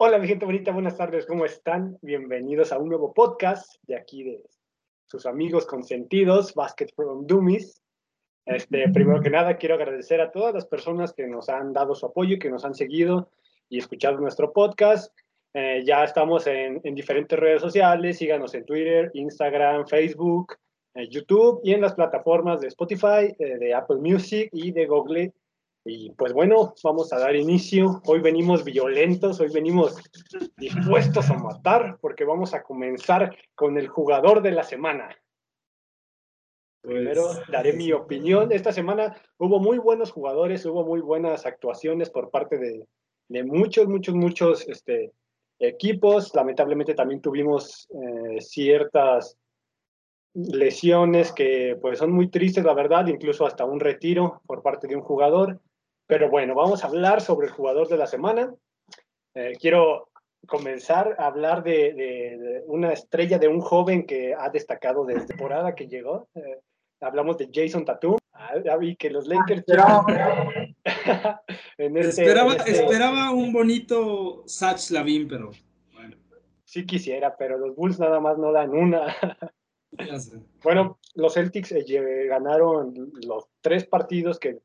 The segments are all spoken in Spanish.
Hola, mi gente bonita, buenas tardes, ¿cómo están? Bienvenidos a un nuevo podcast de aquí de sus amigos consentidos, Basket from Dummies. Este, primero que nada, quiero agradecer a todas las personas que nos han dado su apoyo, y que nos han seguido y escuchado nuestro podcast. Eh, ya estamos en, en, diferentes redes sociales, síganos en Twitter, Instagram, Facebook, eh, YouTube y en las plataformas de Spotify, eh, de Apple Music y de Google y pues bueno, vamos a dar inicio. Hoy venimos violentos, hoy venimos dispuestos a matar, porque vamos a comenzar con el jugador de la semana. Primero pues, daré mi opinión. Esta semana hubo muy buenos jugadores, hubo muy buenas actuaciones por parte de, de muchos, muchos, muchos este, equipos. Lamentablemente también tuvimos eh, ciertas lesiones que pues son muy tristes, la verdad, incluso hasta un retiro por parte de un jugador. Pero bueno, vamos a hablar sobre el jugador de la semana. Eh, quiero comenzar a hablar de, una estrella, de un joven que ha destacado desde temporada que llegó. Eh, hablamos de Jason Tatum. Ah, ya vi que los Lakers. Este, esperaba, este esperaba, un bonito Satch Lavin, pero bueno. Sí quisiera, pero los Bulls nada más no dan una. Bueno, los Celtics eh, ganaron los tres partidos que,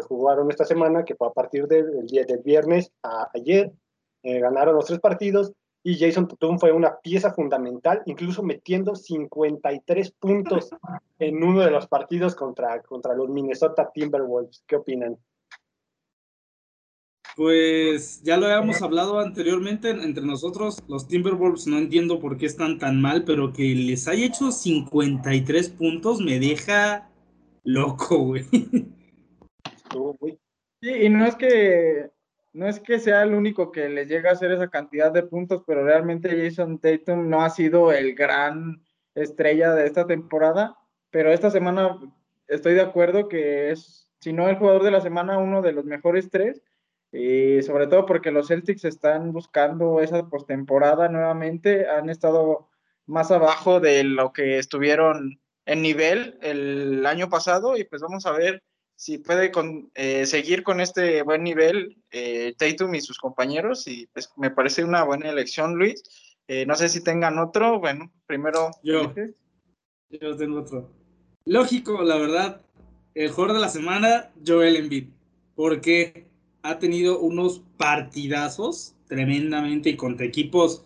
jugaron esta semana, que fue a partir del día del viernes a ayer. Eh, ganaron los tres partidos y Jason Tatum fue una pieza fundamental, incluso metiendo 53 puntos en uno de los partidos contra, contra los Minnesota Timberwolves. ¿Qué opinan? Pues ya lo habíamos hablado anteriormente entre nosotros, los Timberwolves no entiendo por qué están tan mal, pero que les haya hecho 53 puntos me deja loco, güey. Sí, y no es que no es que sea el único que les llega a hacer esa cantidad de puntos, pero realmente Jason Tatum no ha sido el gran estrella de esta temporada, pero esta semana estoy de acuerdo que es, si no el jugador de la semana, uno de los mejores tres y sobre todo porque los Celtics están buscando esa postemporada nuevamente, han estado más abajo de lo que estuvieron en nivel el año pasado y pues vamos a ver si puede con, eh, seguir con este buen nivel eh, Tatum y sus compañeros y pues me parece una buena elección Luis. Eh, no sé si tengan otro, bueno, primero yo. Yo tengo otro. Lógico, la verdad, el jugador de la semana, Joel Embiid. ¿Por qué? Ha tenido unos partidazos tremendamente y contra equipos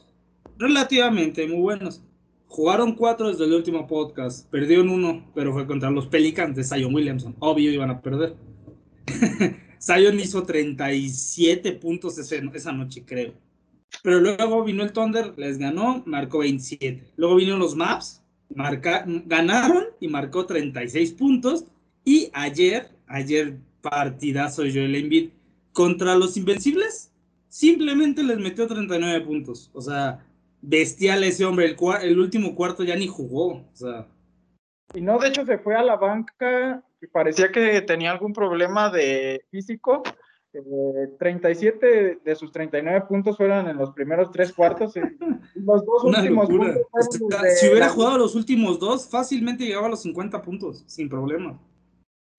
relativamente muy buenos. Jugaron cuatro desde el último podcast, perdieron uno, pero fue contra los Pelicans de Zion Williamson. Obvio iban a perder. Zion hizo 37 puntos esa noche, creo. Pero luego vino el Thunder, les ganó, marcó 27. Luego vinieron los Maps, ganaron y marcó 36 puntos. Y ayer, ayer partidazo de Joel Embiid, contra los Invencibles, simplemente les metió 39 puntos. O sea, bestial ese hombre. El, el último cuarto ya ni jugó. O sea. Y no, de hecho, se fue a la banca. Parecía que tenía algún problema de físico. 37 eh, de sus 39 puntos fueron en los primeros tres cuartos. Los dos últimos Si hubiera jugado los últimos dos, fácilmente llegaba a los 50 puntos, sin problema.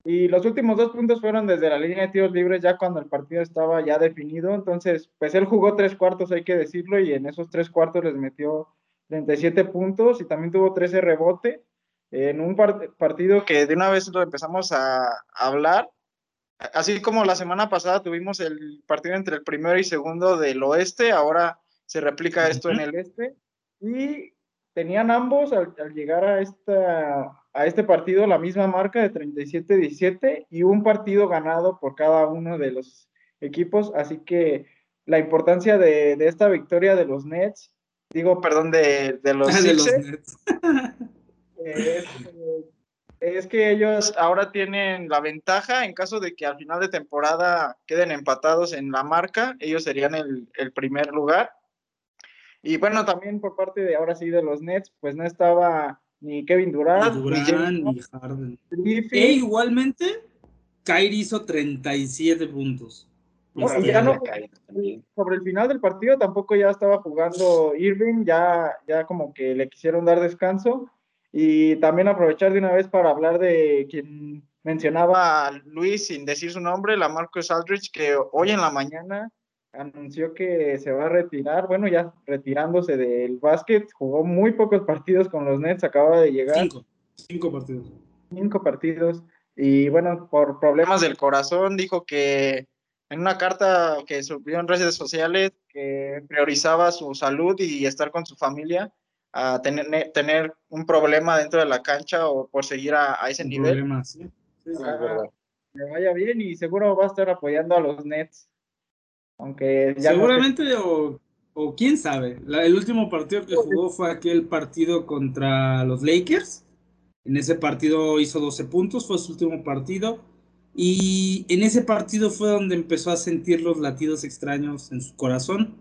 Y los últimos dos puntos fueron desde la línea de tiros libres, ya cuando el partido estaba ya definido. Entonces, pues él jugó tres cuartos, hay que decirlo, y en esos tres cuartos les metió 37 puntos y también tuvo 13 rebote en un partido que de una vez lo empezamos a, hablar. Así como la semana pasada tuvimos el partido entre el primero y segundo del oeste, ahora se replica esto en el este. Y tenían ambos al llegar a esta a este partido la misma marca de 37-17 y un partido ganado por cada uno de los equipos. Así que la importancia de, esta victoria de los Nets, digo, perdón, de, los, Nets. es, que ellos ahora tienen la ventaja en caso de que al final de temporada queden empatados en la marca, ellos serían el, el primer lugar. Y bueno, también por parte de ahora sí de los Nets, pues no estaba ni Kevin Durant, ni, Harden. E igualmente, Kyrie hizo 37 puntos. sobre el final del partido tampoco ya estaba jugando Irving, ya, ya como que le quisieron dar descanso. Y también aprovechar de una vez para hablar de quien mencionaba Luis sin decir su nombre, la Marcus Aldrich, que hoy en la mañana anunció que se va a retirar, bueno, ya retirándose del básquet, jugó muy pocos partidos con los Nets, acaba de llegar. Cinco, cinco partidos. Cinco partidos. Y bueno, por problemas del corazón, dijo que en una carta que subió en redes sociales que priorizaba su salud y estar con su familia a tener, tener un problema dentro de la cancha o por seguir a, ese Un nivel. problema, sí. Sí, sí. Es verdad. Le vaya bien y seguro va a estar apoyando a los Nets. Aunque ya no Seguramente o, o quién sabe. La- el último partido que jugó fue aquel partido contra los Lakers. En ese partido hizo 12 puntos, fue su último partido. Y en ese partido fue donde empezó a sentir los latidos extraños en su corazón.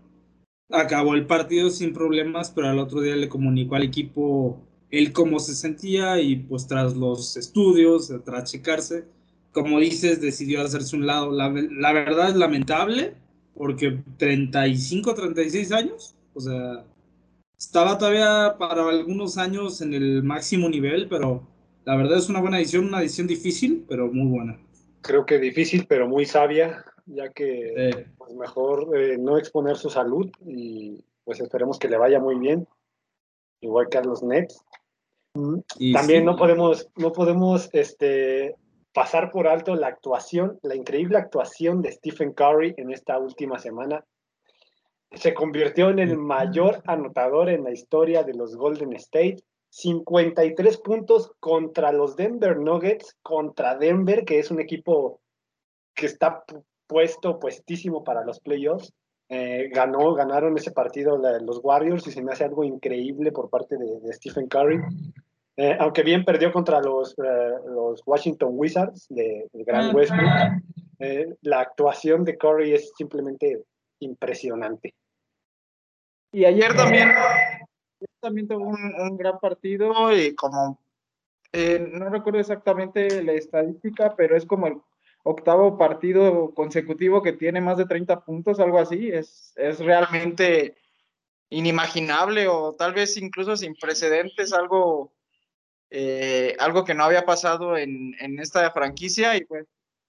Acabó el partido sin problemas, pero al otro día le comunicó al equipo él cómo se sentía y pues tras los estudios, tras checarse, como dices, decidió hacerse un lado. La, la verdad es lamentable, porque 35, 36 años, o sea, estaba todavía para algunos años en el máximo nivel, pero la verdad es una buena edición, una edición difícil, pero muy buena. Creo que difícil, pero muy sabia, ya que Eh, pues mejor eh, no exponer su salud y pues esperemos que le vaya muy bien, igual que a los Nets. y También sí, no podemos, no podemos este, pasar por alto la actuación, la increíble actuación de Stephen Curry en esta última semana. Se convirtió en el mayor anotador en la historia de los Golden State. 53 puntos contra los Denver Nuggets, contra Denver, que es un equipo que está pu- puesto, puestísimo para los playoffs. Eh, ganó, ganaron ese partido la- los Warriors y se me hace algo increíble por parte de, de Stephen Curry. Eh, aunque bien perdió contra los, eh, los Washington Wizards de, de Gran. Westbrook, eh, la actuación de Curry es simplemente impresionante. Y ayer también, ayer también tuvo un, un gran partido y como, eh, no recuerdo exactamente la estadística, pero es como el octavo partido consecutivo que tiene más de 30 puntos, algo así. Es, es realmente inimaginable o tal vez incluso sin precedentes, algo, eh, algo que no había pasado en, en esta franquicia y pues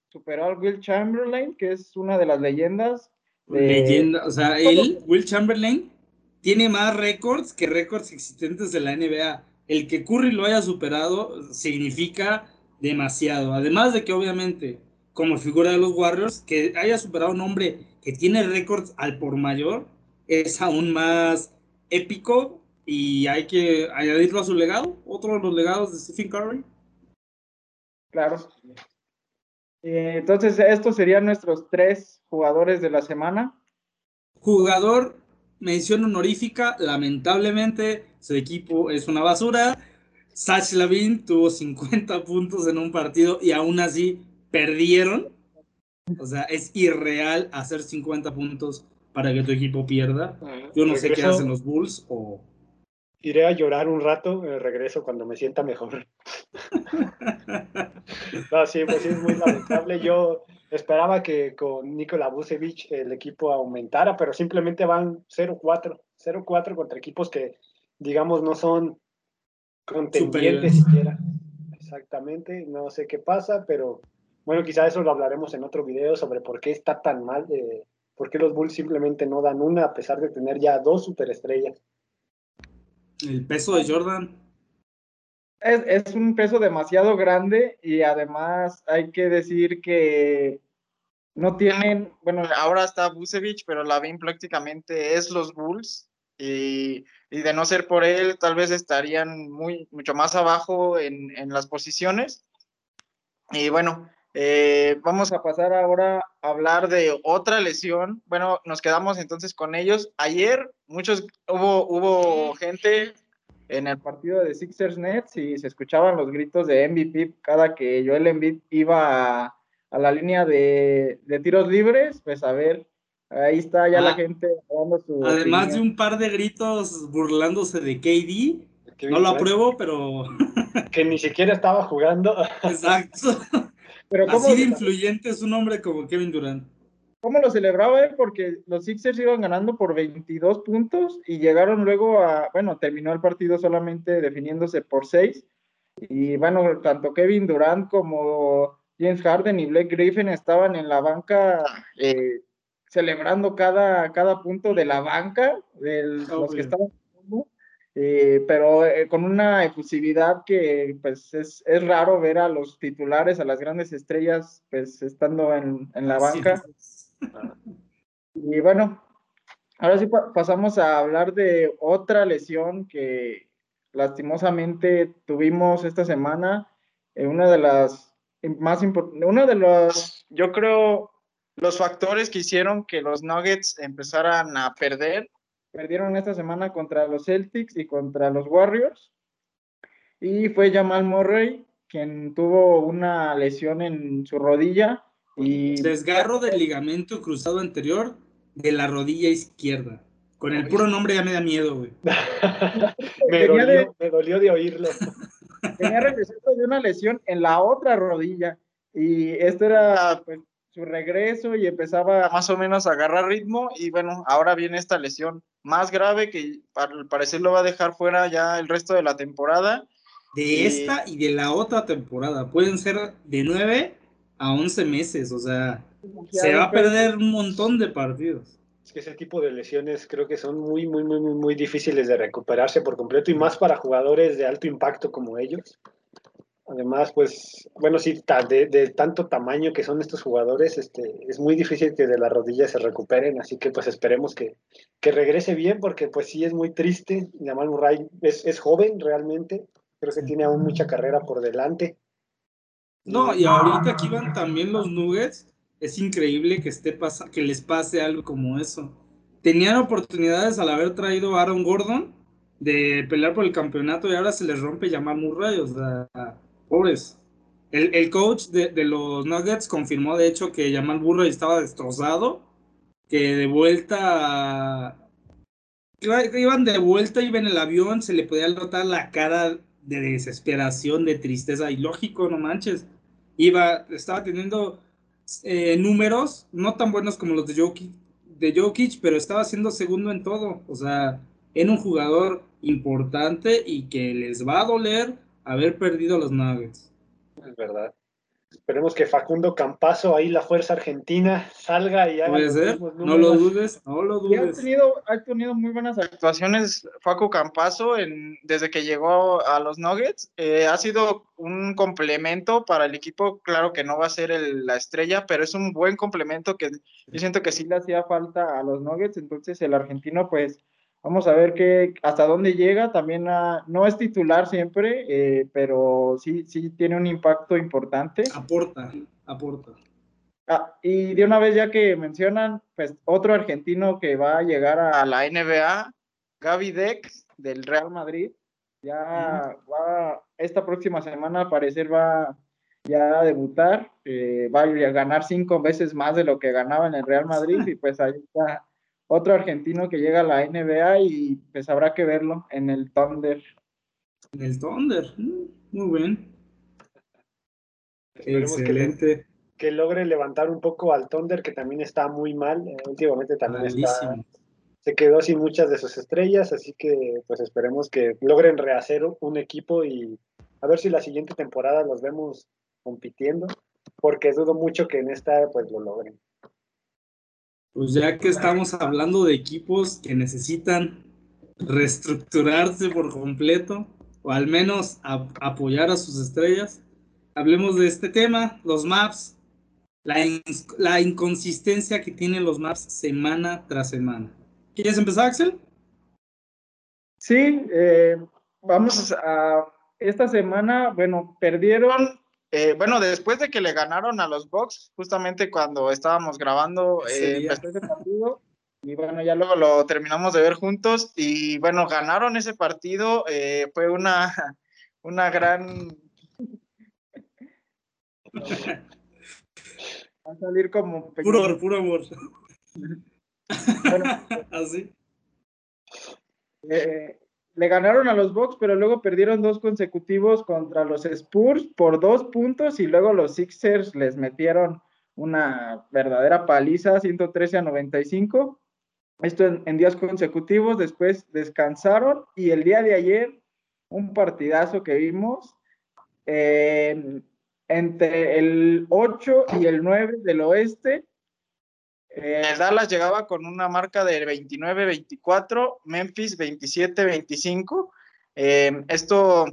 superó al Will Chamberlain, que es una de las leyendas. de- leyenda, o sea, él, Will Chamberlain, tiene más récords que récords existentes de la NBA. El que Curry lo haya superado significa demasiado. Además de que obviamente, como figura de los Warriors, que haya superado a un hombre que tiene récords al por mayor, es aún más épico y hay que añadirlo a su legado, otro de los legados de Stephen Curry. Claro. Eh, entonces, estos serían nuestros tres jugadores de la semana. Jugador, mención honorífica, lamentablemente su equipo es una basura. Sach Lavin tuvo 50 puntos en un partido y aún así perdieron. O sea, es irreal hacer 50 puntos para que tu equipo pierda. Yo no sé qué hacen los Bulls o Iré a llorar un rato, eh, regreso cuando me sienta mejor. No, sí, pues sí, es muy lamentable. Yo esperaba que con Nikola Vucevic el equipo aumentara, pero simplemente van 0-4, 0-4 contra equipos que, digamos, no son contendientes siquiera. Exactamente, no sé qué pasa, pero bueno, quizá eso lo hablaremos en otro video sobre por qué está tan mal, eh, por qué los Bulls simplemente no dan una a pesar de tener ya dos superestrellas. El peso de Jordan. Es, es un peso demasiado grande y además hay que decir que no tienen, bueno, ahora está Vucevic, pero Lavin prácticamente es los Bulls y, y de no ser por él, tal vez estarían muy, mucho más abajo en, en las posiciones. Y bueno, eh, vamos a pasar ahora a hablar de otra lesión. Bueno, nos quedamos entonces con ellos. Ayer muchos hubo, hubo gente en el partido de Sixers Nets y se escuchaban los gritos de MVP cada que Joel Embiid iba a, a la línea de, de tiros libres. Pues a ver, ahí está ya la Ah, gente dando su. Además de un par de gritos burlándose de KD. No lo apruebo, pero Que ni siquiera estaba jugando. exacto. Pero ¿cómo, Así de influyente es un hombre como Kevin Durant. ¿Cómo lo celebraba él? Porque los Sixers iban ganando por 22 puntos y llegaron luego a, bueno, terminó el partido solamente definiéndose por 6. Y bueno, tanto Kevin Durant como James Harden y Blake Griffin estaban en la banca eh, celebrando cada, cada punto de la banca, de los que estaban eh, pero eh, con una efusividad que pues es, es, raro ver a los titulares, a las grandes estrellas, pues estando en, en la banca. Y bueno, ahora sí pasamos a hablar de otra lesión que lastimosamente tuvimos esta semana, eh, una de las más importantes, uno de los, yo creo, los factores que hicieron que los Nuggets empezaran a perder Perdieron esta semana contra los Celtics y contra los Warriors. Y fue Jamal Murray quien tuvo una lesión en su rodilla y desgarro del ligamento cruzado anterior de la rodilla izquierda. Con el puro nombre ya me da miedo, güey. me, dolió, de, me, dolió, de, oírlo. Tenía regresado de una lesión en la otra rodilla. Y esto era pues, su regreso y empezaba más o menos a agarrar ritmo. Y bueno, ahora viene esta lesión más grave que al parecer lo va a dejar fuera ya el resto de la temporada. De esta y de la otra temporada. Pueden ser de 9 a 11 meses, o sea, se va a perder un montón de partidos. Es que ese tipo de lesiones creo que son muy, muy, muy, muy difíciles de recuperarse por completo y más para jugadores de alto impacto como ellos. Además, pues, bueno, sí, de, tanto tamaño que son estos jugadores, este, es muy difícil que de la rodilla se recuperen, así que pues esperemos que, que regrese bien, porque pues sí es muy triste. Jamal Murray es, es joven realmente, creo que tiene aún mucha carrera por delante. No, y ahorita aquí van también los Nuggets, es increíble que, esté pasa, que les pase algo como eso. Tenían oportunidades al haber traído Aaron Gordon de pelear por el campeonato y ahora se les rompe Jamal Murray, o sea pobres. El, el coach de, de, los Nuggets confirmó, de hecho, que Jamal Murray estaba destrozado, que de vuelta, que iban de vuelta, iba en el avión, se le podía notar la cara de desesperación, de tristeza, y lógico, no manches. Iba, estaba teniendo eh, números no tan buenos como los de Jokic, de Jokic, pero estaba siendo segundo en todo. O sea, en un jugador importante y que les va a doler haber perdido los Nuggets. Es verdad. Esperemos que Facundo Campazo, ahí la fuerza argentina, salga y haga. Puede ser, no lo dudes, no lo dudes. Ha tenido, ha tenido muy buenas actuaciones Facu Campazo en, desde que llegó a los Nuggets. Eh, ha sido un complemento para el equipo. Claro que no va a ser la estrella, pero es un buen complemento que yo siento que sí le hacía falta a los Nuggets. Entonces, el argentino, pues Vamos a ver qué, hasta dónde llega. También no es titular siempre, eh, pero sí, sí tiene un impacto importante. Aporta, aporta. Ah, y de una vez ya que mencionan, pues otro argentino que va a llegar a la NBA, Gaby Dex del Real Madrid, ya va, esta próxima semana al parecer va ya a debutar, eh, va a ganar cinco veces más de lo que ganaba en el Real Madrid y pues ahí está otro argentino que llega a la NBA y pues habrá que verlo en el Thunder. En el Thunder, mm, muy bien. Excelente. Que, logre levantar un poco al Thunder, que también está muy mal. Eh, últimamente también está, se quedó sin muchas de sus estrellas, así que pues esperemos que logren rehacer un equipo y a ver si la siguiente temporada los vemos compitiendo, porque dudo mucho que en esta pues lo logren. Pues ya que estamos hablando de equipos que necesitan reestructurarse por completo, o al menos apoyar a sus estrellas, hablemos de este tema, los maps, la, inconsistencia que tienen los maps semana tras semana. ¿Quieres empezar, Axel? Sí, eh, vamos a esta semana, bueno, perdieron eh, bueno, después de que le ganaron a los Bucks, justamente cuando estábamos grabando eh, ese partido, y bueno, ya luego lo terminamos de ver juntos, y bueno, ganaron ese partido, eh, fue una, una gran... Va a salir como... Puro amor, puro amor. bueno, así. Eh, le ganaron a los Bucks, pero luego perdieron dos consecutivos contra los Spurs por dos puntos y luego los Sixers les metieron una verdadera paliza, 113 a 95. Esto en, días consecutivos, después descansaron y el día de ayer, un partidazo que vimos entre el 8 y el 9 del oeste. Eh, Dallas llegaba con una marca de 29-24, Memphis 27-25. Eh, esto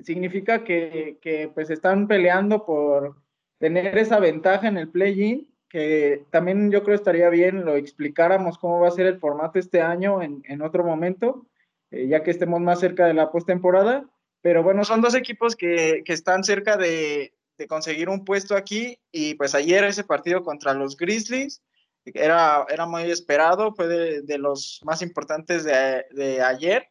significa que, que, pues están peleando por tener esa ventaja en el play-in, que también yo creo estaría bien lo explicáramos cómo va a ser el formato este año en, otro momento, eh, ya que estemos más cerca de la postemporada. Pero bueno, son dos equipos que, que están cerca de, de, conseguir un puesto aquí y pues ayer ese partido contra los Grizzlies era, era muy esperado, fue de, de los más importantes de, de ayer.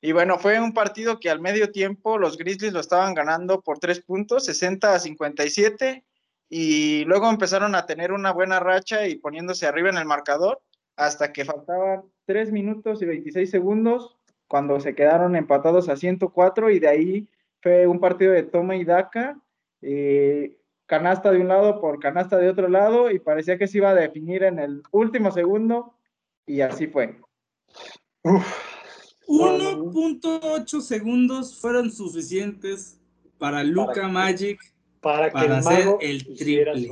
Y bueno, fue un partido que al medio tiempo los Grizzlies lo estaban ganando por tres puntos, 60 a 57, y luego empezaron a tener una buena racha y poniéndose arriba en el marcador hasta que faltaban tres minutos y 26 segundos cuando se quedaron empatados a 104 y de ahí fue un partido de toma y daca, eh, canasta de un lado por canasta de otro lado y parecía que se iba a definir en el último segundo y así fue. Uf 1.8 segundos fueron suficientes para Luca Magic para, que hacer el triple.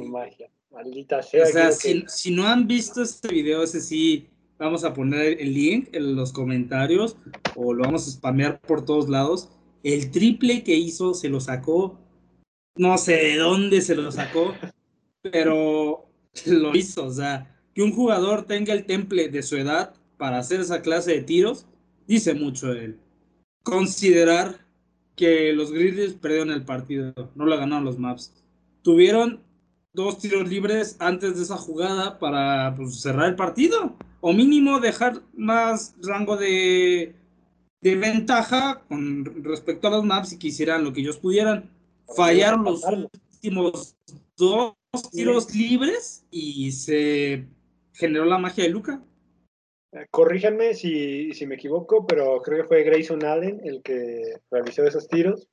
Maldita sea. O sea, si, si, no han visto este video, ese sí, vamos a poner el link en los comentarios o lo vamos a spamear por todos lados. El triple que hizo se lo sacó, no sé de dónde se lo sacó, pero lo hizo. O sea, que un jugador tenga el temple de su edad para hacer esa clase de tiros dice mucho de él. Considerar que los Grizzlies perdieron el partido, no lo ganaron los Maps. Tuvieron dos tiros libres antes de esa jugada para pues, cerrar el partido, o mínimo dejar más rango de, de ventaja con respecto a los Maps y que hicieran lo que ellos pudieran. Fallaron los últimos dos tiros libres y se generó la magia de Luca. Corríjanme si, si, me equivoco, pero creo que fue Grayson Allen el que realizó esos tiros.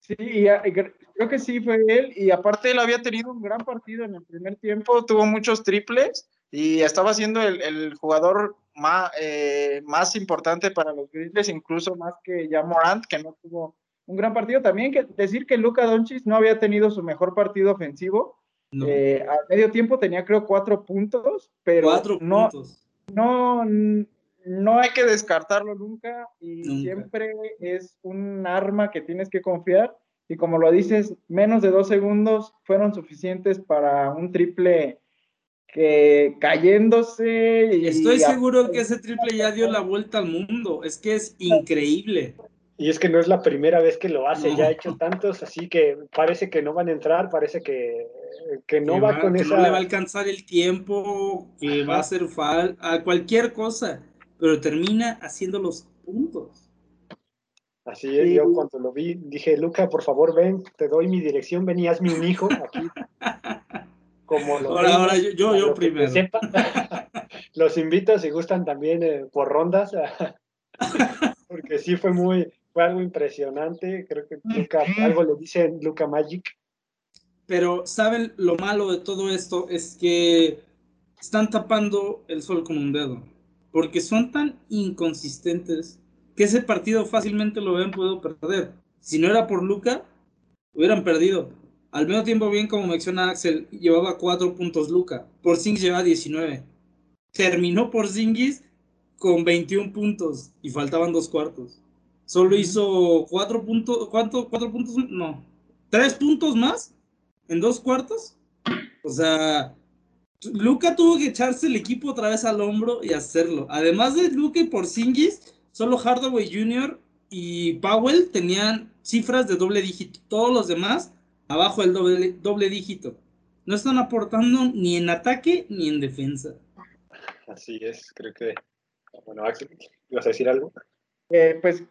Sí, creo que sí fue él. Y aparte él había tenido un gran partido en el primer tiempo, tuvo muchos triples y estaba siendo el, el jugador más, eh, más importante para los Grizzlies, incluso más que ya Morant, que no tuvo un gran partido. También que decir que Luca Doncic no había tenido su mejor partido ofensivo. Eh, a medio tiempo tenía creo cuatro puntos, pero cuatro no, puntos no, no hay que descartarlo nunca y siempre es un arma que tienes que confiar. Y como lo dices, menos de dos segundos fueron suficientes para un triple que cayéndose. Y Estoy seguro que ese triple ya dio la vuelta al mundo. Es que es increíble. Y es que no es la primera vez que lo hace, ya ha hecho tantos, así que parece que no van a entrar, parece que, que no va, con esa... No le va a alcanzar el tiempo, que va a hacer falta, a cualquier cosa, pero termina haciendo los puntos. Así es, yo cuando lo vi dije, Luca, por favor ven, te doy mi dirección, ven y hazme un hijo aquí. Como lo ahora, ahora yo, yo, primero. Los invito si gustan también eh, por rondas, porque sí fue muy, fue algo impresionante. Creo que Luca, algo le dice Luca Magic. Pero, ¿saben lo malo de todo esto? Es que están tapando el sol con un dedo. Porque son tan inconsistentes que ese partido fácilmente lo habían podido perder. Si no era por Luca, hubieran perdido. Al medio tiempo, bien como menciona Axel, llevaba cuatro puntos Luca. Por Zingis llevaba 19. Terminó por Zingis con 21 puntos y faltaban dos cuartos. Solo hizo cuatro puntos, ¿cuánto? ¿Cuatro puntos? No, tres puntos más en dos cuartos. O sea, Luca tuvo que echarse el equipo otra vez al hombro y hacerlo. Además de Luca y Porzingis, solo Hardaway Jr. y Powell tenían cifras de doble dígito. Todos los demás abajo del doble, doble dígito. No están aportando ni en ataque ni en defensa. Así es, creo que. Bueno, Axel, ¿ibas a decir algo? Eh, pues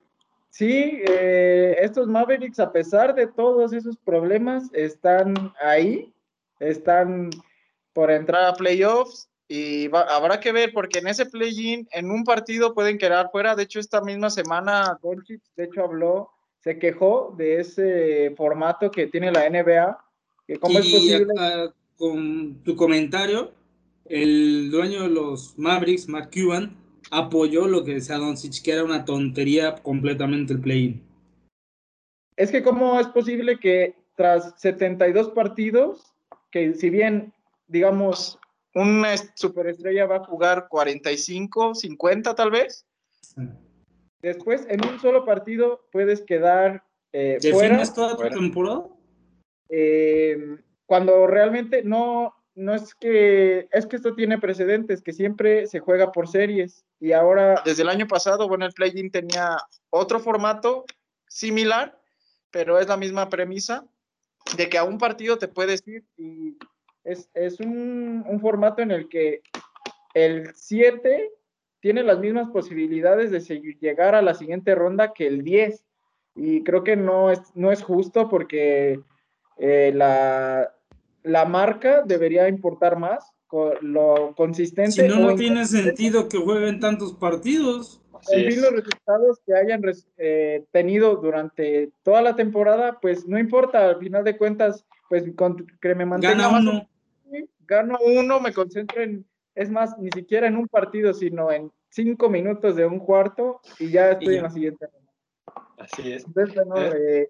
Sí, eh, estos Mavericks, a pesar de todos esos problemas, están ahí, están por entrar a playoffs y habrá que ver porque en ese play-in, en un partido pueden quedar fuera. De hecho, esta misma semana, Doncic, de hecho, habló, se quejó de ese formato que tiene la NBA. Que ¿Cómo es posible? con tu comentario, el dueño de los Mavericks, Mark Cuban, apoyó lo que decía Doncic, que era una tontería completamente el play-in. Es que cómo es posible que tras 72 partidos, que si bien digamos, una superestrella va a jugar 45, 50 tal vez. Después, en un solo partido puedes quedar eh, fuera. toda tu temporada? Eh, cuando realmente no, no es que, es que esto tiene precedentes, que siempre se juega por series. Y ahora, desde el año pasado, bueno, el play-in tenía otro formato similar, pero es la misma premisa de que a un partido te puedes ir y es, es un, un, formato en el que el 7 tiene las mismas posibilidades de llegar a la siguiente ronda que el 10. Y creo que no es, no es justo porque eh, la, la marca debería importar más, lo consistente. Si no, no tiene sentido que jueguen tantos partidos. En fin, los resultados que hayan eh, tenido durante toda la temporada, pues no importa, al final de cuentas, pues con, que me mantenga Gana uno. gano uno, me concentro en, es más, ni siquiera en un partido, sino en cinco minutos de un cuarto y ya estoy en la siguiente. Así es. Entonces, bueno, eh,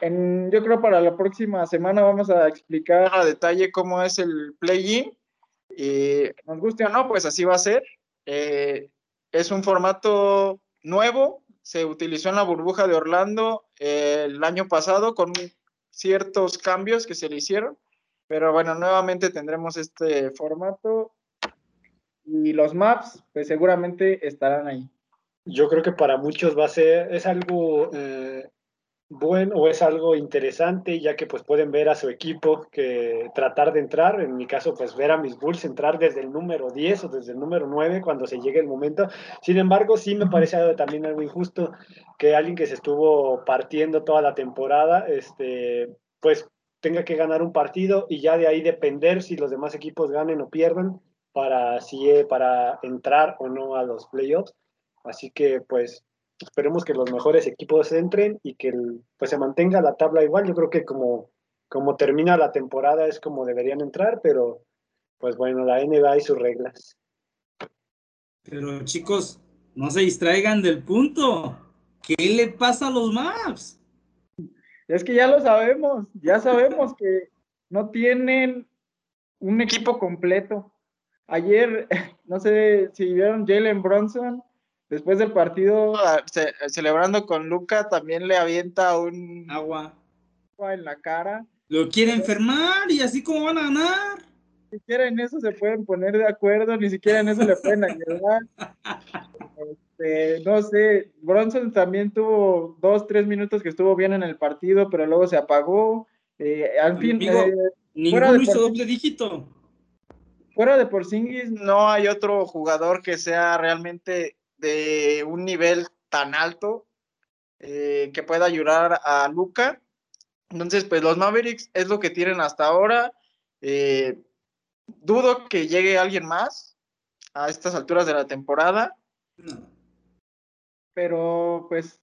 en, yo creo para la próxima semana vamos a explicar a detalle cómo es el play-in. Y nos guste o no, pues así va a ser. Eh, es un formato nuevo, se utilizó en la burbuja de Orlando eh, el año pasado con ciertos cambios que se le hicieron, pero bueno, nuevamente tendremos este formato y los maps pues seguramente estarán ahí. Yo creo que para muchos va a ser, es algo eh, bueno o es algo interesante, ya que pues pueden ver a su equipo que tratar de entrar, en mi caso pues ver a mis Bulls entrar desde el número 10 o desde el número 9 cuando se llegue el momento. Sin embargo, sí me parece también algo injusto que alguien que se estuvo partiendo toda la temporada, este, pues tenga que ganar un partido y ya de ahí depender si los demás equipos ganen o pierdan para, si, para entrar o no a los playoffs. Así que pues esperemos que los mejores equipos entren y que pues se mantenga la tabla igual. Yo creo que como, como termina la temporada es como deberían entrar, pero pues bueno, la NBA y sus reglas. Pero chicos, no se distraigan del punto. ¿Qué le pasa a los Maps? Es que ya lo sabemos, ya sabemos que no tienen un equipo completo. Ayer, no sé si vieron Jalen Bronson, Después del partido, ah, celebrando con Luca, también le avienta un agua en la cara. Lo quiere enfermar y así como van a ganar. Ni siquiera en eso se pueden poner de acuerdo, ni siquiera en eso le pueden ayudar. Este, no sé, Bronson también tuvo dos, tres minutos que estuvo bien en el partido, pero luego se apagó. Eh, al fin, eh, ninguno hizo doble dígito. Fuera de Porzingis, no hay otro jugador que sea realmente de un nivel tan alto eh, que pueda ayudar a Luca. Entonces, pues los Mavericks es lo que tienen hasta ahora. Eh, dudo que llegue alguien más a estas alturas de la temporada. Pero pues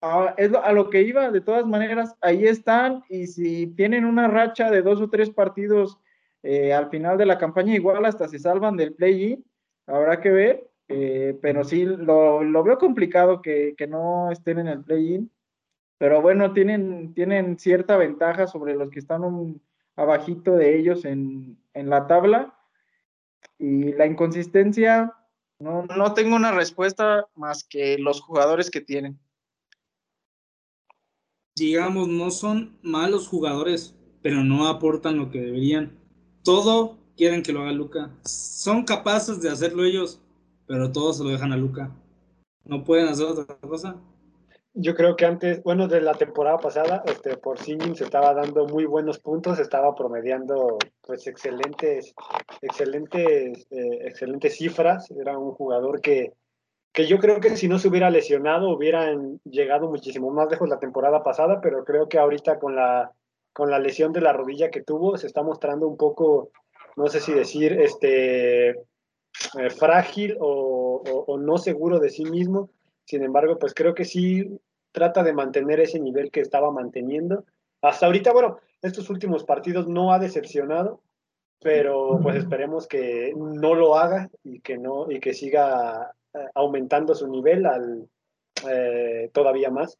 a, es a lo que iba, de todas maneras, ahí están y si tienen una racha de dos o tres partidos eh, al final de la campaña, igual hasta se salvan del play-in, habrá que ver. Eh, pero sí, lo, lo, veo complicado que, que no estén en el play-in. Pero bueno, tienen, tienen cierta ventaja sobre los que están un, abajito de ellos en, en la tabla. Y la inconsistencia, no, no tengo una respuesta más que los jugadores que tienen. Digamos, no son malos jugadores, pero no aportan lo que deberían. Todo quieren que lo haga Luca. Son capaces de hacerlo ellos, pero todos lo dejan a Luca. ¿No pueden hacer otra cosa? Yo creo que antes, bueno, de la temporada pasada, este, por se estaba dando muy buenos puntos, estaba promediando pues excelentes, excelentes, eh, excelentes cifras. Era un jugador que, que yo creo que si no se hubiera lesionado hubieran llegado muchísimo más lejos la temporada pasada, pero creo que ahorita con la, con la lesión de la rodilla que tuvo se está mostrando un poco, no sé si decir, este, eh, frágil o, no seguro de sí mismo. Sin embargo, pues creo que sí trata de mantener ese nivel que estaba manteniendo. Hasta ahorita, bueno, estos últimos partidos no ha decepcionado, pero pues esperemos que no lo haga y que no y que siga eh, aumentando su nivel al eh, todavía más.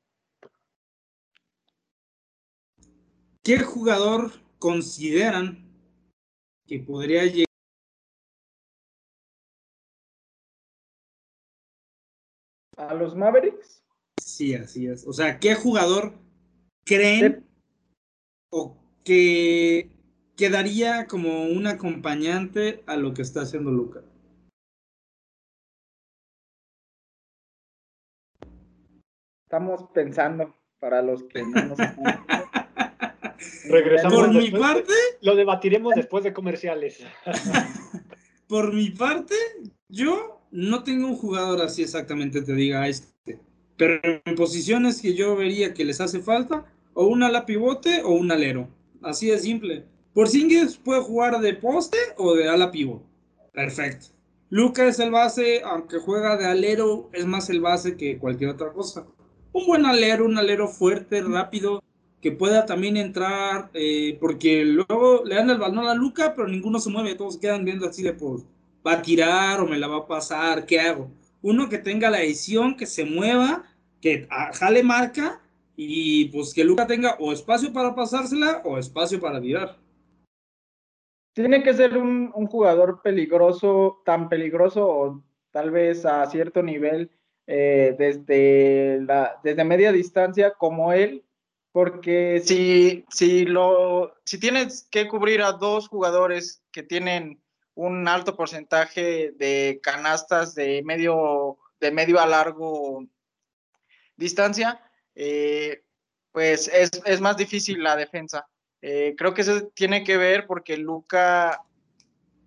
¿Qué jugador consideran que podría llegar. ¿A los Mavericks? Sí, así es. O sea, ¿qué jugador creen o que quedaría como un acompañante a lo que está haciendo Luca? Estamos pensando para los que no nos Regresamos. Por mi de- parte, Lo debatiremos después de comerciales. por mi parte, yo no tengo un jugador así exactamente te diga este. Pero en posiciones que yo vería que les hace falta, o un ala pivote o un alero. Así de simple. Porzingis puede jugar de poste o de ala pivot. Perfecto. Luca es el base, aunque juega de alero, es más el base que cualquier otra cosa. Un buen alero, un alero fuerte, rápido, que pueda también entrar, eh, porque luego le dan el balón a Luca, pero ninguno se mueve, todos quedan viendo así de pues, va a tirar o me la va a pasar, ¿qué hago? Uno que tenga la edición, que se mueva, que ah, jale marca y pues que Luca tenga o espacio para pasársela o espacio para tirar. Tiene que ser un, un jugador peligroso, tan peligroso o tal vez a cierto nivel eh, desde, la, desde media distancia como él, porque si, si, lo, si tienes que cubrir a dos jugadores que tienen un alto porcentaje de canastas de medio, de medio a largo distancia, eh, pues es, es, más difícil la defensa. Eh, creo que eso tiene que ver porque Luca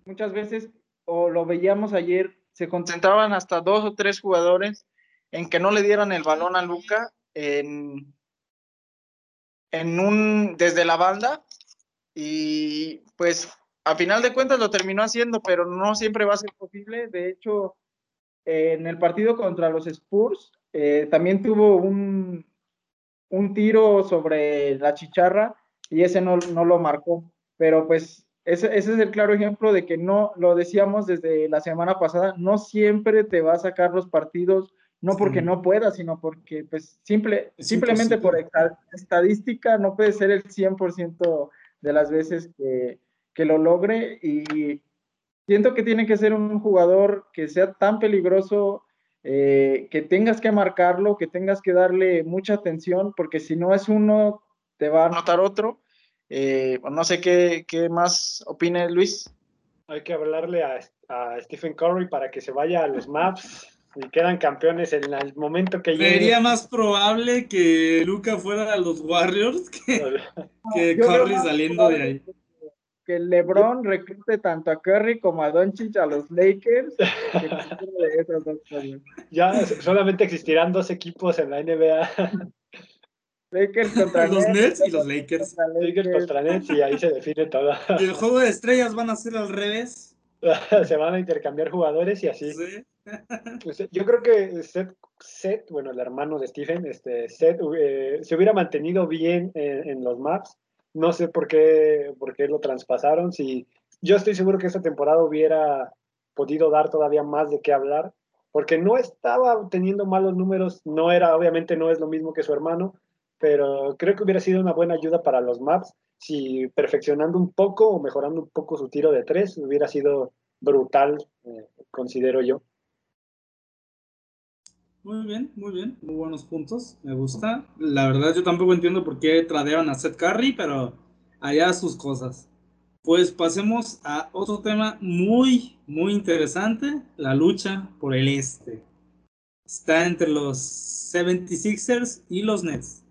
muchas veces, o lo veíamos ayer, se concentraban hasta dos o tres jugadores en que no le dieran el balón a Luca en, en un, desde la banda y pues a final de cuentas lo terminó haciendo, pero no siempre va a ser posible. De hecho, eh, en el partido contra los Spurs eh, también tuvo un, un, tiro sobre la chicharra y ese no, no lo marcó. Pero pues ese, ese, es el claro ejemplo de que no, lo decíamos desde la semana pasada, no siempre te va a sacar los partidos, no porque sí. no pueda, sino porque pues simple, simplemente por estadística no puede ser el 100% de las veces que, que lo logre y siento que tiene que ser un jugador que sea tan peligroso, eh, que tengas que marcarlo, que tengas que darle mucha atención, porque si no es uno, te va a anotar otro. Eh, no sé qué, qué, más opine Luis. Hay que hablarle a, a, Stephen Curry para que se vaya a los maps y quedan campeones en el momento que llegue. Sería más probable que Luca fuera a los Warriors que, que Curry saliendo de ahí que LeBron reclute tanto a Curry como a Doncic a los Lakers. ya solamente existirán dos equipos en la NBA. Lakers contra los Nets y los Lakers. Contra Lakers. Lakers contra Nets y ahí se define todo. Y el juego de estrellas van a ser al revés. se van a intercambiar jugadores y así. Sí. Pues, yo creo que Seth, Seth, bueno, el hermano de Stephen, este, Seth eh, se hubiera mantenido bien en, en los maps no sé por qué, por qué lo traspasaron. Si, yo estoy seguro que esta temporada hubiera podido dar todavía más de qué hablar, porque no estaba teniendo malos números, no era, obviamente no es lo mismo que su hermano, pero creo que hubiera sido una buena ayuda para los maps si perfeccionando un poco o mejorando un poco su tiro de tres hubiera sido brutal, eh, considero yo. Muy bien, muy bien, muy buenos puntos, me gusta. La verdad yo tampoco entiendo por qué tradeaban a Seth Curry, pero allá sus cosas. Pues pasemos a otro tema muy, muy interesante, la lucha por el este. Está entre los 76ers y los Nets.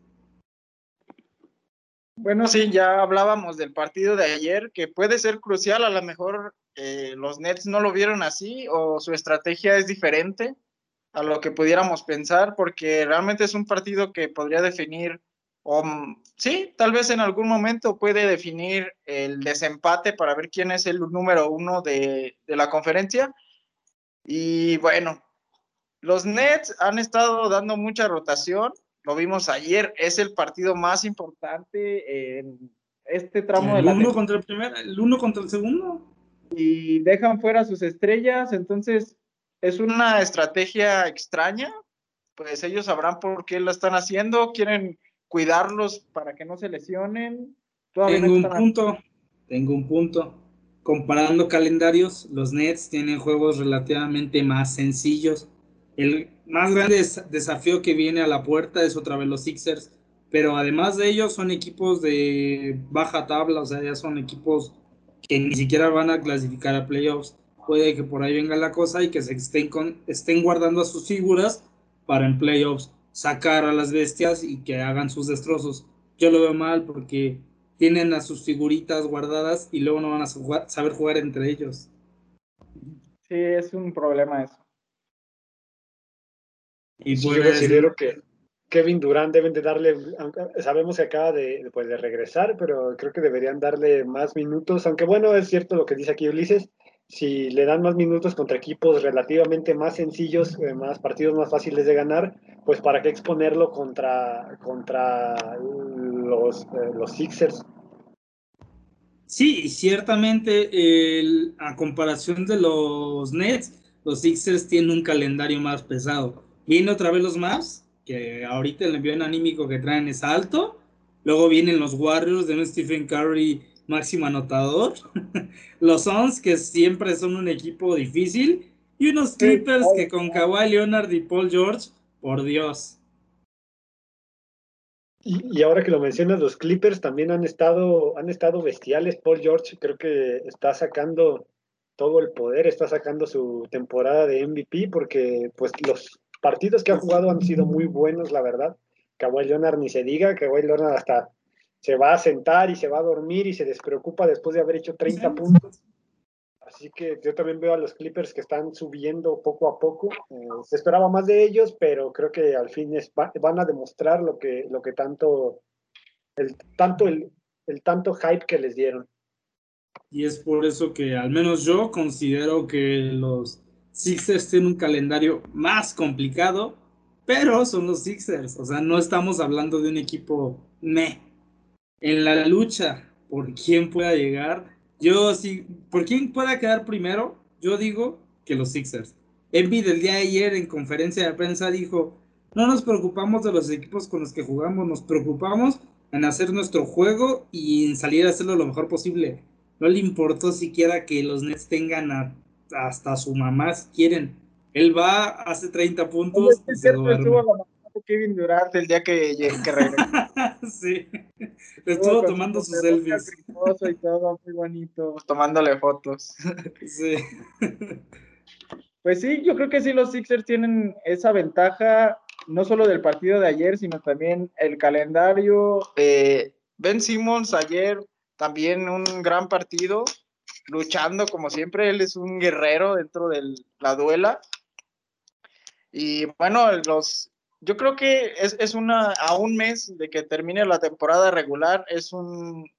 Bueno, sí, ya hablábamos del partido de ayer, que puede ser crucial, a lo mejor eh, los Nets no lo vieron así o su estrategia es diferente a lo que pudiéramos pensar, porque realmente es un partido que podría definir, o sí, tal vez en algún momento puede definir el desempate para ver quién es el número uno de, de la conferencia. Y bueno, los Nets han estado dando mucha rotación, lo vimos ayer, es el partido más importante en este tramo el de la uno contra el primer, el uno contra el segundo. Y dejan fuera sus estrellas, entonces es una estrategia extraña, pues ellos sabrán por qué lo están haciendo, quieren cuidarlos para que no se lesionen. Todavía tengo no un punto, tengo un punto. comparando calendarios, los Nets tienen juegos relativamente más sencillos. El más grande desafío que viene a la puerta es otra vez los Sixers, pero además de ellos son equipos de baja tabla, o sea, ya son equipos que ni siquiera van a clasificar a playoffs. Puede que por ahí venga la cosa y que se estén, estén guardando a sus figuras para en playoffs sacar a las bestias y que hagan sus destrozos. Yo lo veo mal porque tienen a sus figuritas guardadas y luego no van a saber jugar entre ellos. Sí, es un problema eso. Y yo considero que Kevin Durant deben de darle, sabemos que acaba de, pues, de regresar, pero creo que deberían darle más minutos, aunque bueno, es cierto lo que dice aquí Ulises, si le dan más minutos contra equipos relativamente más sencillos, eh, más partidos más fáciles de ganar, pues para qué exponerlo contra, contra los, eh, los Sixers. Sí, ciertamente a comparación de los Nets, los Sixers tienen un calendario más pesado. Viene otra vez los Mavs, que ahorita el envío anímico que traen es alto. Luego vienen los Warriors de un Stephen Curry máximo anotador. Los Suns, que siempre son un equipo difícil. Y unos Clippers que con Kawhi Leonard y Paul George, por Dios. Y, ahora que lo mencionas, los Clippers también han estado, han estado bestiales. Paul George creo que está sacando todo el poder, está sacando su temporada de MVP porque pues los partidos que ha jugado han sido muy buenos, la verdad. Kawhi Leonard ni se diga, Kawhi Leonard hasta se va a sentar y se va a dormir y se despreocupa después de haber hecho 30 puntos. Así que yo también veo a los Clippers que están subiendo poco a poco. Eh, se esperaba más de ellos, pero creo que al fin van a demostrar lo que, lo que tanto, el, tanto el, el tanto hype que les dieron. Y es por eso que al menos yo considero que los Sixers tienen un calendario más complicado, pero son los Sixers. O sea, no estamos hablando de un equipo me en la lucha por quién pueda llegar, yo sí, por quién pueda quedar primero, yo digo que los Sixers. Envy del día de ayer en conferencia de prensa dijo, no nos preocupamos de los equipos con los que jugamos, nos preocupamos en hacer nuestro juego y en salir a hacerlo lo mejor posible. No le importó siquiera que los Nets tengan hasta su mamá si quieren. Él va, hace 30 puntos y se duerme. Kevin Durant el día que, que regresó. sí. Estuvo tomando sus selfies. Y todo muy bonito, tomándole fotos. sí. Pues sí, yo creo que sí los Sixers tienen esa ventaja, no solo del partido de ayer, sino también el calendario. Eh, ben Simmons ayer también un gran partido, luchando como siempre, él es un guerrero dentro de la duela. Y bueno, los, yo creo que es, es, una, a un mes de que termine la temporada regular, es un,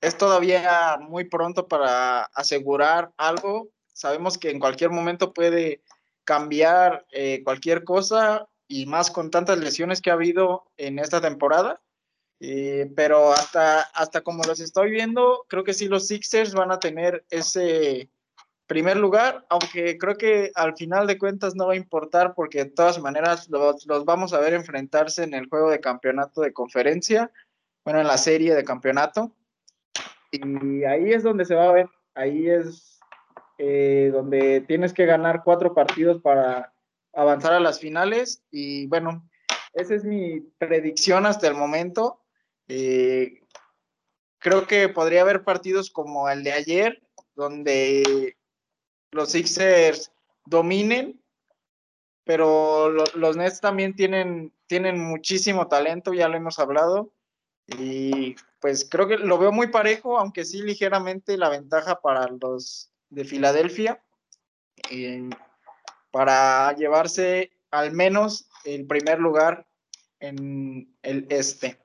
es todavía muy pronto para asegurar algo. Sabemos que en cualquier momento puede cambiar eh, cualquier cosa y más con tantas lesiones que ha habido en esta temporada. Eh, pero hasta, hasta como los estoy viendo, creo que sí los Sixers van a tener ese, primer lugar, aunque creo que al final de cuentas no va a importar porque de todas maneras los, vamos a ver enfrentarse en el juego de campeonato de conferencia, bueno, en la serie de campeonato. Y ahí es donde se va a ver, ahí es eh, donde tienes que ganar cuatro partidos para avanzar a las finales. Y bueno, esa es mi predicción hasta el momento. Eh, creo que podría haber partidos como el de ayer, donde los Sixers dominen, pero los Nets también tienen, tienen muchísimo talento, ya lo hemos hablado, y pues creo que lo veo muy parejo, aunque sí ligeramente la ventaja para los de Filadelfia, para llevarse al menos el primer lugar en el este.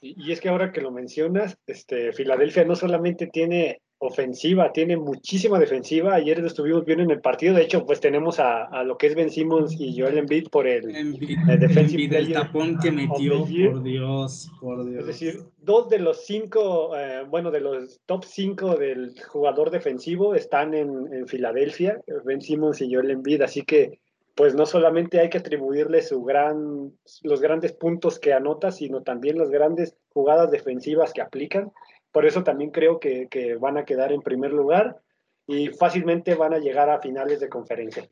Y es que ahora que lo mencionas, este, Filadelfia no solamente tiene ofensiva, tiene muchísima defensiva. Ayer estuvimos bien en el partido. De hecho, pues tenemos a, a lo que es Ben Simmons y Joel Embiid por el, defensive el tapón que metió, por Dios, por Dios. Es decir, dos de los cinco, eh, bueno, de los top cinco del jugador defensivo están en, en Filadelfia, Ben Simmons y Joel Embiid. Así que, pues no solamente hay que atribuirle su gran, los grandes puntos que anota, sino también las grandes jugadas defensivas que aplican por eso también creo que, que van a quedar en primer lugar y fácilmente van a llegar a finales de conferencia.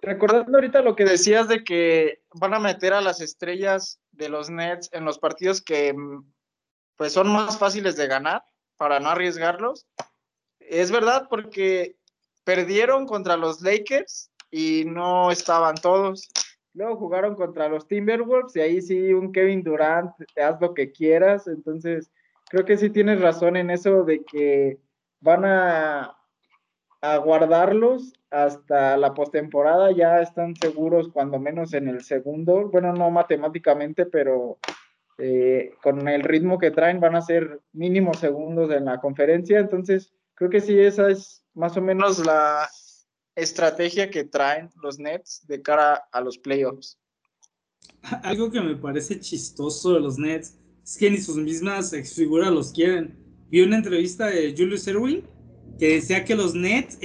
Recordando ahorita lo que decías de que van a meter a las estrellas de los Nets en los partidos que pues son más fáciles de ganar para no arriesgarlos. Es verdad porque perdieron contra los Lakers y no estaban todos. Luego jugaron contra los Timberwolves y ahí sí un Kevin Durant, haz lo que quieras. Entonces, creo que sí tienes razón en eso de que van a, a guardarlos hasta la postemporada. Ya están seguros, cuando menos en el segundo. Bueno, no matemáticamente, pero eh, con el ritmo que traen van a ser mínimos segundos en la conferencia. Entonces, creo que sí, esa es más o menos la estrategia que traen los Nets de cara a los playoffs. Algo que me parece chistoso de los Nets es que ni sus mismas exfiguras los quieren. Vi una entrevista de Julius Erwin que decía que los Nets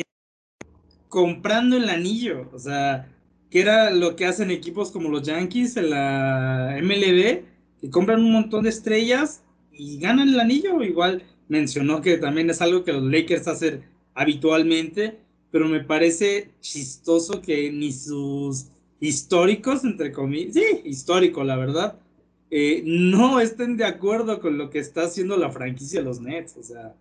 comprando el anillo, o sea, que era lo que hacen equipos como los Yankees en la MLB, que compran un montón de estrellas y ganan el anillo. Igual mencionó que también es algo que los Lakers hacen habitualmente, pero me parece chistoso que ni sus históricos, entre comillas, sí, histórico, la verdad, eh, no estén de acuerdo con lo que está haciendo la franquicia de los Nets, o sea.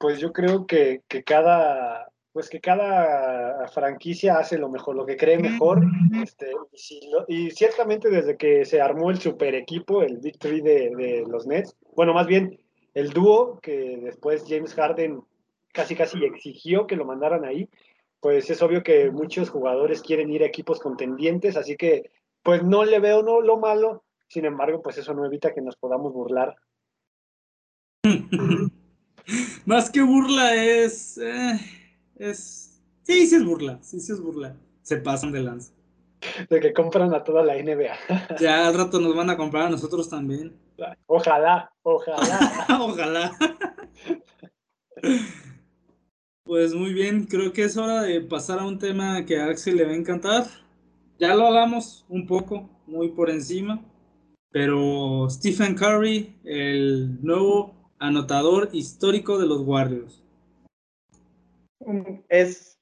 Pues yo creo que, que cada, pues que cada franquicia hace lo mejor, lo que cree mejor. Este, y, ciertamente desde que se armó el super equipo, el Victory de, de los Nets, bueno, más bien el dúo que después James Harden casi casi exigió que lo mandaran ahí, pues es obvio que muchos jugadores quieren ir a equipos contendientes, así que pues no le veo no lo malo, sin embargo, pues eso no evita que nos podamos burlar. Más que burla es, eh, es, sí, sí es burla, sí, sí es burla, se pasan de lanza. De que compran a toda la NBA. ya al rato nos van a comprar a nosotros también. Ojalá, ojalá. ojalá. Pues muy bien, creo que es hora de pasar a un tema que a Axel le va a encantar. Ya lo hablamos un poco, muy por encima, pero Stephen Curry, el nuevo anotador histórico de los Warriors. Es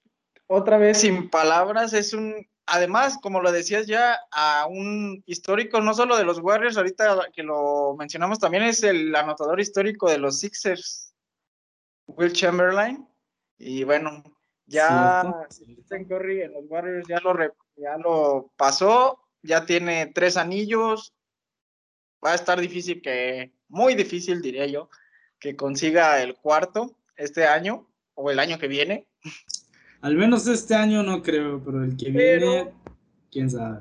otra vez sin palabras, es un además, como lo decías ya, a un histórico, no solo de los Warriors, ahorita que lo mencionamos también, es el anotador histórico de los Sixers, Will Chamberlain. Y bueno, ya Stephen Curry en los Warriors ya lo, ya lo pasó, ya tiene tres anillos. Va a estar difícil que, muy difícil diría yo, que consiga el cuarto este año o el año que viene. Al menos este año no creo, pero el que viene, quién sabe.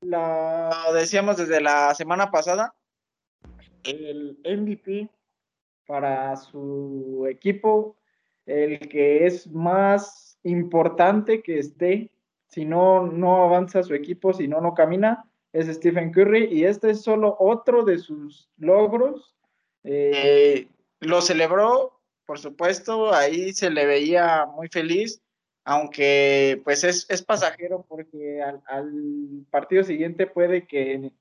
Lo decíamos desde la semana pasada, el MVP para su equipo, el que es más importante que esté, si no, no avanza su equipo, si no, no camina, es Stephen Curry y este es solo otro de sus logros. Eh, lo celebró, por supuesto, ahí se le veía muy feliz aunque pues es, pasajero porque al, partido siguiente puede que,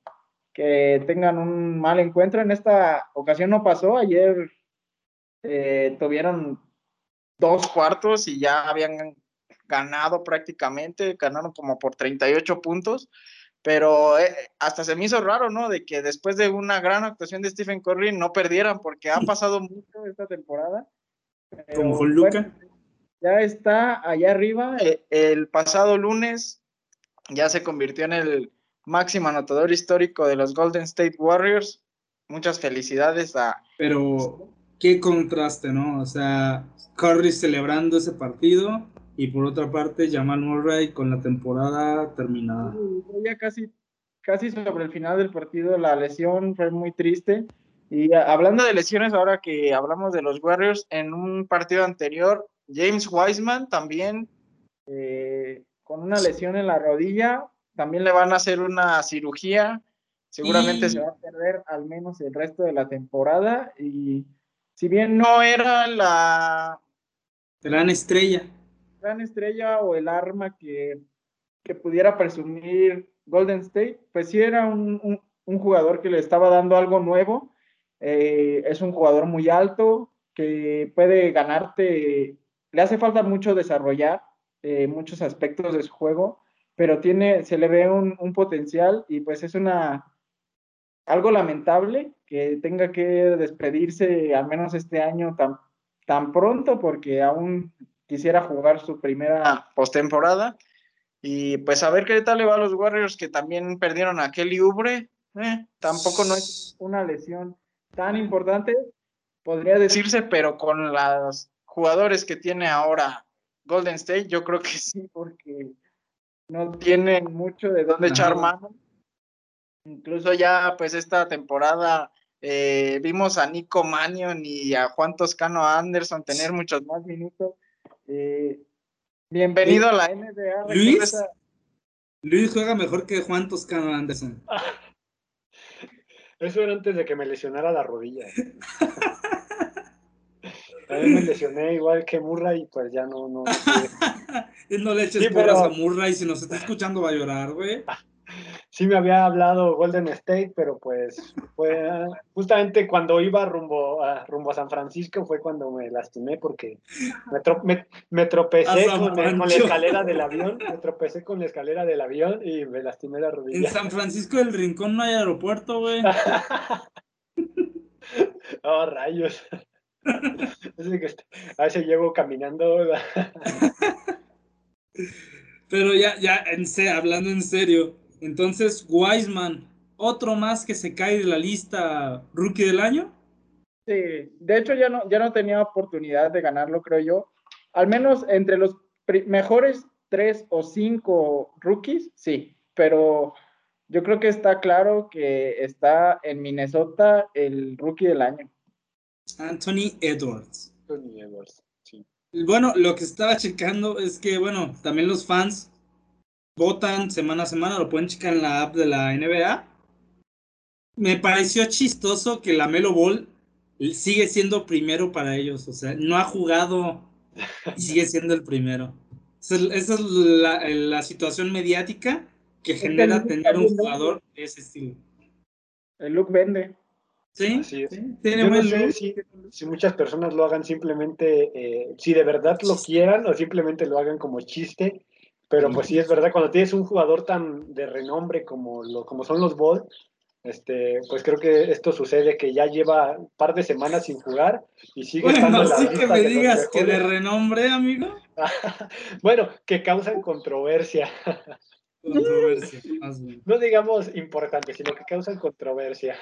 que, tengan un mal encuentro. En esta ocasión no pasó, ayer eh, tuvieron dos cuartos y ya habían ganado prácticamente, ganaron como por 38 puntos, pero eh, hasta se me hizo raro, ¿no? De que después de una gran actuación de Stephen Curry no perdieran, porque ha pasado mucho esta temporada. Como con Luca ya está allá arriba. Eh, el pasado lunes ya se convirtió en el máximo anotador histórico de los Golden State Warriors. Muchas felicidades a... Pero qué contraste, ¿no? O sea, Curry celebrando ese partido y por otra parte Jamal Murray con la temporada terminada. Ya casi, casi sobre el final del partido la lesión fue muy triste. Y hablando de lesiones, ahora que hablamos de los Warriors, en un partido anterior James Wiseman también eh, con una lesión en la rodilla, también le van a hacer una cirugía, seguramente se va a perder al menos el resto de la temporada. Y si bien no era la gran estrella, gran estrella o el arma que, que pudiera presumir Golden State, pues sí era un, jugador que le estaba dando algo nuevo. Eh, es un jugador muy alto que puede ganarte, le hace falta mucho desarrollar eh, muchos aspectos de su juego, pero tiene, se le ve un, un potencial y pues es una, algo lamentable que tenga que despedirse al menos este año tan, tan pronto porque aún quisiera jugar su primera postemporada. Y pues a ver qué tal le va a los Warriors que también perdieron a Kelly Ubre. Eh, tampoco no es una lesión tan importante, podría decirse, pero con los jugadores que tiene ahora Golden State, yo creo que sí, porque no tienen mucho de dónde echar mano. Incluso ya, pues esta temporada eh, vimos a Nico Manion y a Juan Toscano Anderson tener muchos más minutos. Eh, bienvenido a la NBA. Luis, Luis juega mejor que Juan Toscano Anderson. Eso era antes de que me lesionara la rodilla. También me lesioné igual que Murray y pues ya no. No, no le eches porras a Murray, si nos está escuchando va a llorar, güey. sí me había hablado Golden State, pero pues fue justamente cuando iba rumbo a, rumbo a San Francisco fue cuando me lastimé porque me, tropecé con, la escalera del avión, me tropecé con la escalera del avión y me lastimé la rodilla. En San Francisco del Rincón no hay aeropuerto, güey. oh, rayos. A veces llevo caminando. Pero ya, ya, en, hablando en serio, entonces, Wiseman, otro más que se cae de la lista rookie del año. Sí, de hecho ya no, ya no tenía oportunidad de ganarlo, creo yo. Al menos entre los mejores tres o cinco rookies, sí, pero yo creo que está claro que está en Minnesota el rookie del año. Anthony Edwards. Anthony Edwards, sí. Bueno, lo que estaba checando es que, bueno, también los fans votan semana a semana, lo pueden checar en la app de la NBA. Me pareció chistoso que la Melo Ball sigue siendo primero para ellos, o sea, no ha jugado y sigue siendo el primero. Esa es la, situación mediática que genera tener un jugador de ese estilo. El look vende. Sí, si, muchas personas lo hagan simplemente, eh, si de verdad lo quieran o simplemente lo hagan como chiste, pero pues sí es verdad, cuando tienes un jugador tan de renombre como, lo, como son los Bulls, este, pues creo que esto sucede que ya lleva un par de semanas sin jugar y sigue bueno, estando en la sí que me digas que de renombre, amigo. bueno, que causan controversia. controversia, No digamos importante, sino que causan controversia.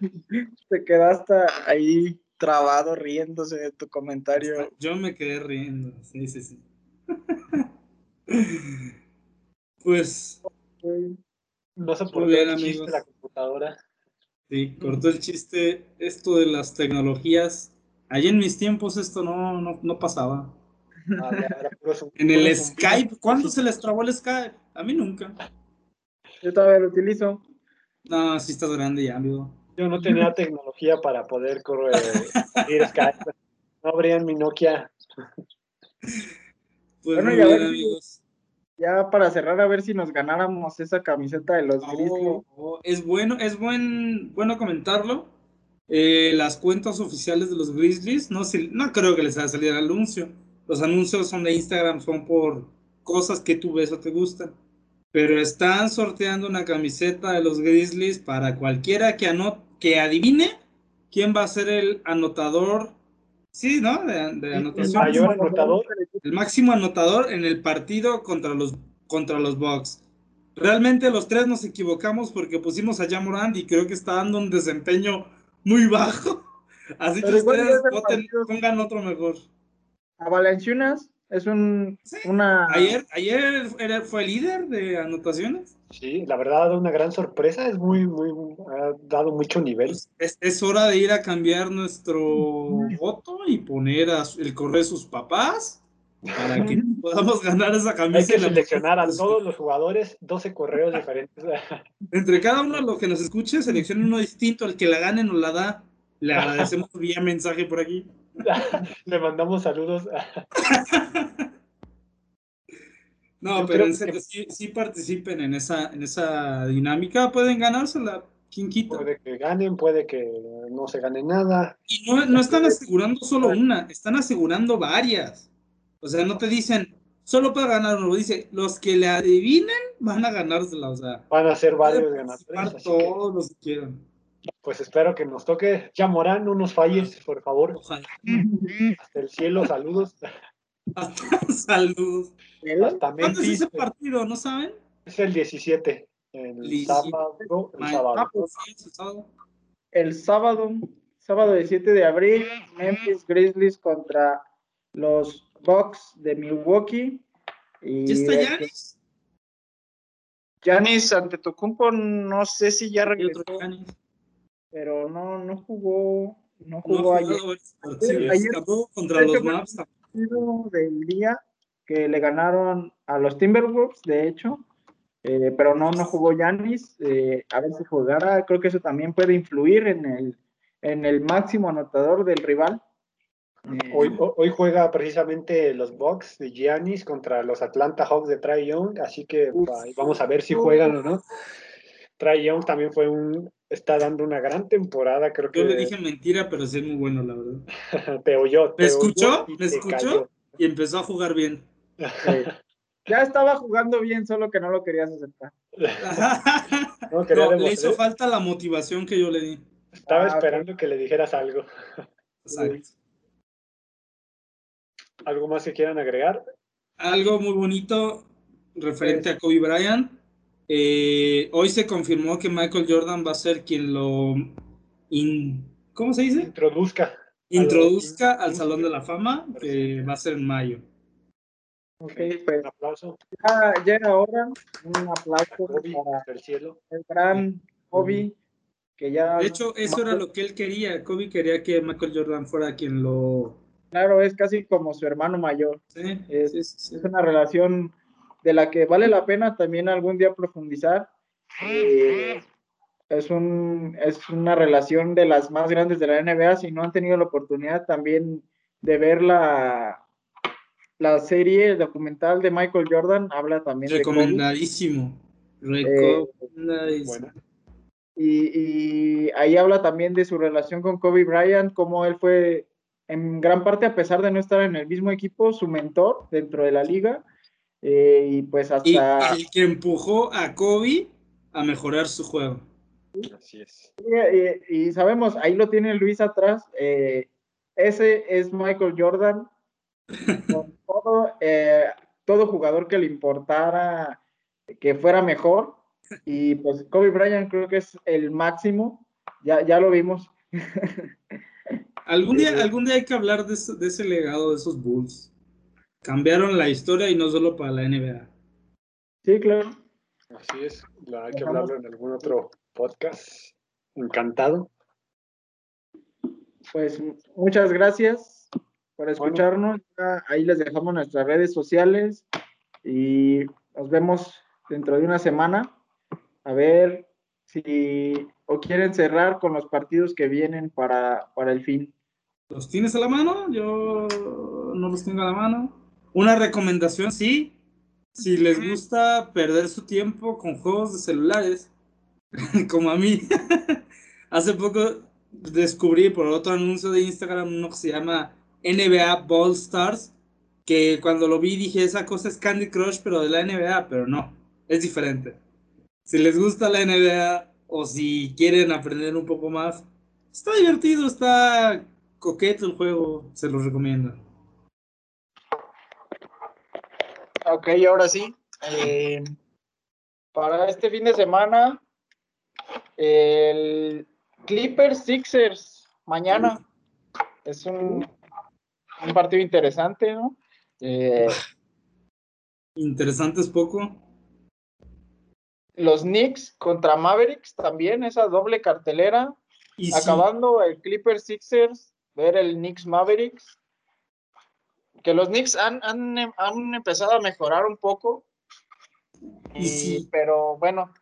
Te quedaste ahí trabado riéndose de tu comentario. Yo me quedé riendo, sí, sí, sí. Pues. No se puede el chiste de la computadora. Sí, cortó el chiste. Esto de las tecnologías. Allí en mis tiempos esto no, no, pasaba. Ah, en el Skype, ¿cuándo se les trabó el Skype? A mí nunca. Yo todavía lo utilizo. No, si estás grande ya, amigo. Yo no tenía tecnología para poder correr Skype. No abrían mi Nokia. Pues bueno, ya, amigos. ya para cerrar, a ver si nos ganáramos esa camiseta de los Grizzlies. Oh, es bueno, es buen, bueno comentarlo. Eh, las cuentas oficiales de los Grizzlies, no, no creo que les haya salido el anuncio. Los anuncios son de Instagram, son por cosas que tú ves o te gustan. Pero están sorteando una camiseta de los Grizzlies para cualquiera que, que adivine quién va a ser el anotador Sí, ¿no? De, anotación. El mayor anotador. El máximo anotador en el partido contra los, contra los Bucks. Realmente los tres nos equivocamos porque pusimos a Jamorand y creo que está dando un desempeño muy bajo. Así que ustedes pongan otro mejor. A Valenciunas es un, una... Ayer, ayer fue líder de anotaciones. Sí, la verdad ha dado una gran sorpresa, es muy, muy, ha dado mucho nivel. Pues, es, hora de ir a cambiar nuestro voto y poner a, el correo de sus papás para que podamos ganar esa camisa. Hay que seleccionar a todos los jugadores 12 correos diferentes. Entre cada uno los que nos escuche, seleccione uno distinto, el que la gane nos la da. Le agradecemos vía mensaje por aquí. Le mandamos saludos. No, Yo pero en que- serio, sí, sí participen en esa, en esa dinámica, pueden ganársela. ¿Quién quita? Puede que ganen, puede que no se gane nada. Y no, no están asegurando solo una, están asegurando varias. O sea, no te dicen solo para ganar uno, dice los que le adivinen van a ganársela. O sea, Van a ser varios ganadores. que, todos los que quieran. Pues espero que nos toque. Ya Morán, no nos falles, por favor. Ojalá. Hasta el cielo, saludos. Saludos. Hasta ¿Cuándo es ese partido? ¿No saben? Es el 17. El 17. sábado. El sábado. Ah, pues, Sí, es el sábado. El sábado, sábado 17 de abril, Memphis Grizzlies contra los Bucks de Milwaukee. Y ¿Ya está eh, Giannis? Giannis Antetokounmpo, no sé si ya regresó. Pero no, no jugó, no No jugó jugado ayer. Ayer- Tampoco contra ayer los Maps. partido del día que le ganaron a los Timberwolves, de hecho, eh, pero no, no jugó Giannis. eh, a ver si jugara, creo que eso también puede influir en el, en el máximo anotador del rival. Eh, Hoy, ho- hoy juega precisamente los Bucks de Giannis contra los Atlanta Hawks de Trae Young, así que Uf. vamos a ver si juegan o no. Trae Young también fue un, está dando una gran temporada, creo que Yo le dije mentira, pero sí es muy bueno, la verdad. te oyó. te ¿Me escuchó? ¿Me escuchó? cayó. Y empezó a jugar bien. ya estaba jugando bien, solo que no lo querías aceptar. No, quería No, le hizo falta la motivación que yo le di. Estaba Ah, esperando que le dijeras algo. Exacto. ¿Algo más que quieran agregar? Algo muy bonito referente a Kobe Bryant. Eh, hoy se confirmó que Michael Jordan va a ser quien lo in- ¿cómo se dice? Introduzca. Introduzca al Salón de la Fama, que va a ser en mayo. Ok, pues Un aplauso. ya, ya era hora. Un aplauso Kobe para del cielo. el gran Kobe, que ya. De hecho, eso era lo que él quería. Kobe quería que Michael Jordan fuera quien lo... Claro, es casi como su hermano mayor. Sí, Es- sí, sí, sí. es una relación de la que vale la pena también algún día profundizar. Eh, es, un, es una relación de las más grandes de la NBA. Si no han tenido la oportunidad también de ver la, la serie el documental de Michael Jordan, habla también de Kobe. Recomendadísimo. Eh, Recomendadísimo. Buena. Y, y ahí habla también de su relación con Kobe Bryant, cómo él fue, en gran parte, a pesar de no estar en el mismo equipo, su mentor dentro de la liga. Eh, y pues Y hasta... el que empujó a Kobe a mejorar su juego. Así es. Y, y sabemos, ahí lo tiene Luis atrás. eh, ese es Michael Jordan. Con todo, eh, todo jugador que le importara que fuera mejor. Y pues Kobe Bryant creo que es el máximo. Ya, ya lo vimos. Algún día, algún día hay que hablar de, ese- de ese legado de esos Bulls. Cambiaron la historia y no solo para la NBA. Sí, claro. Así es. La- hay que Dejamos- hablarlo en algún otro podcast. Encantado. Pues muchas gracias por escucharnos. Ahí les dejamos nuestras redes sociales y nos vemos dentro de una semana. A ver si o quieren cerrar con los partidos que vienen para, para el fin. ¿Los tienes a la mano? Yo no los tengo a la mano. Una recomendación, sí. Si les gusta perder su tiempo con juegos de celulares, como a mí, hace poco descubrí por otro anuncio de Instagram uno que se llama NBA Ball Stars, que cuando lo vi dije, esa cosa es Candy Crush, pero de la NBA, pero no, es diferente. Si les gusta la NBA o si quieren aprender un poco más, está divertido, está coqueto el juego, se los recomiendo. Ok, ahora sí. eh, para este fin de semana, el Clippers Sixers mañana es un, un partido interesante, ¿no? Eh, Interesante es poco. los Knicks contra Mavericks también, esa doble cartelera. Y sí, Acabando el Clippers Sixers, ver el Knicks Mavericks. Que los Knicks han, han, han empezado a mejorar un poco. Y sí. Pero bueno,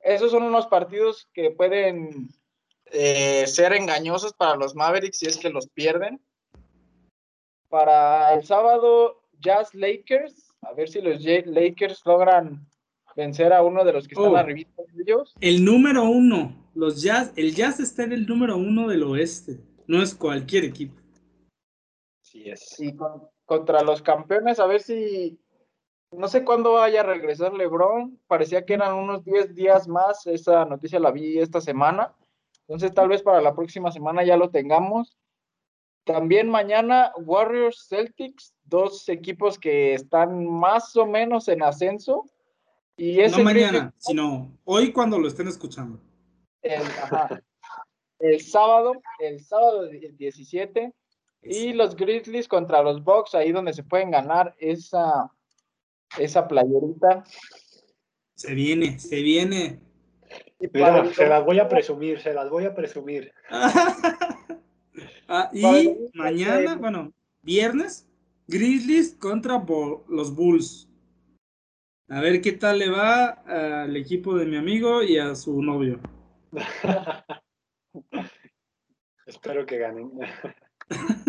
esos son unos partidos que pueden eh, ser engañosos para los Mavericks si es que los pierden. Para el sábado, Jazz Lakers. A ver si los Lakers logran vencer a uno de los que están Oh. arribita de ellos. El número uno. Los Jazz, el Jazz está en el número uno del oeste. No es cualquier equipo. Sí es. Y con- contra los campeones, a ver si. No sé cuándo vaya a regresar LeBron. Parecía que eran unos 10 días más. Esa noticia la vi esta semana. Entonces, tal vez para la próxima semana ya lo tengamos. También mañana, Warriors Celtics, dos equipos que están más o menos en ascenso. Y ese no mañana, sino hoy cuando lo estén escuchando. el, ajá, el sábado, el sábado die- 17, y los Grizzlies contra los Bucks, ahí donde se pueden ganar esa, esa playerita. Se viene, se viene. Y para Mira, el se las voy a presumir, se las voy a presumir. Ah, y mañana, bueno, viernes, Grizzlies contra Bo- los Bulls. A ver qué tal le va al equipo de mi amigo y a su novio. Espero que ganen.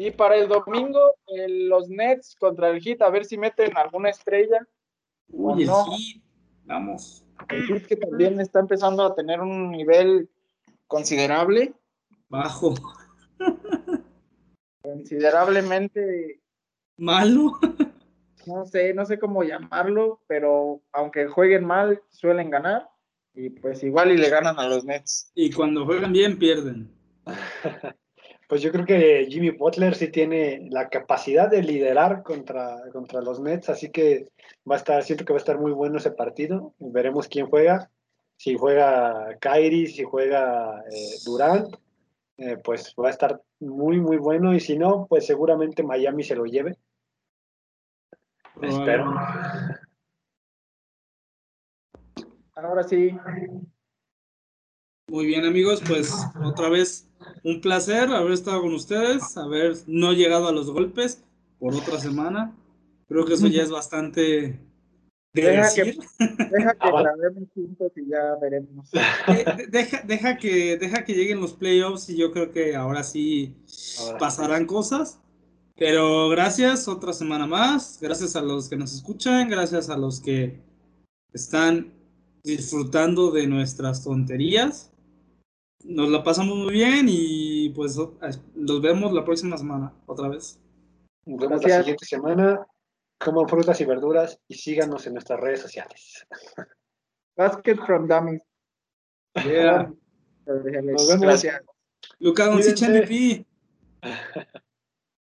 Y para el domingo, los Nets contra el Heat, a ver si meten alguna estrella. Uy, el no. Heat, vamos. El Heat que también está empezando a tener un nivel considerable, Bajo. considerablemente Malo. no sé, no sé cómo llamarlo, pero aunque jueguen mal, suelen ganar. Y pues igual y le ganan a los Nets. Y cuando juegan bien, pierden. Pues yo creo que Jimmy Butler sí tiene la capacidad de liderar contra, contra los Nets, así que va a estar, siento que va a estar muy bueno ese partido. Veremos quién juega. Si juega Kyrie, si juega eh, Durant, eh, pues va a estar muy, muy bueno. Y si no, pues seguramente Miami se lo lleve. Espero. Ahora sí, Muy bien, amigos, pues otra vez un placer haber estado con ustedes, haber no llegado a los golpes por otra semana. Creo que eso ya es bastante de Deja que- decir. deja que Ah, grabemos juntos y ya veremos. De- deja, deja que, deja que lleguen los playoffs y yo creo que ahora sí Ahora sí. pasarán cosas. Pero gracias, otra semana más. Gracias a los que nos escuchan, gracias a los que están disfrutando de nuestras tonterías. Nos la pasamos muy bien y pues los vemos la próxima semana otra vez. Nos vemos la siguiente semana. Coman frutas y verduras y síganos en nuestras redes sociales. Basket from Dummies. Yeah. Nos vemos. Gracias. Luca Doncic Cuídense. MVP.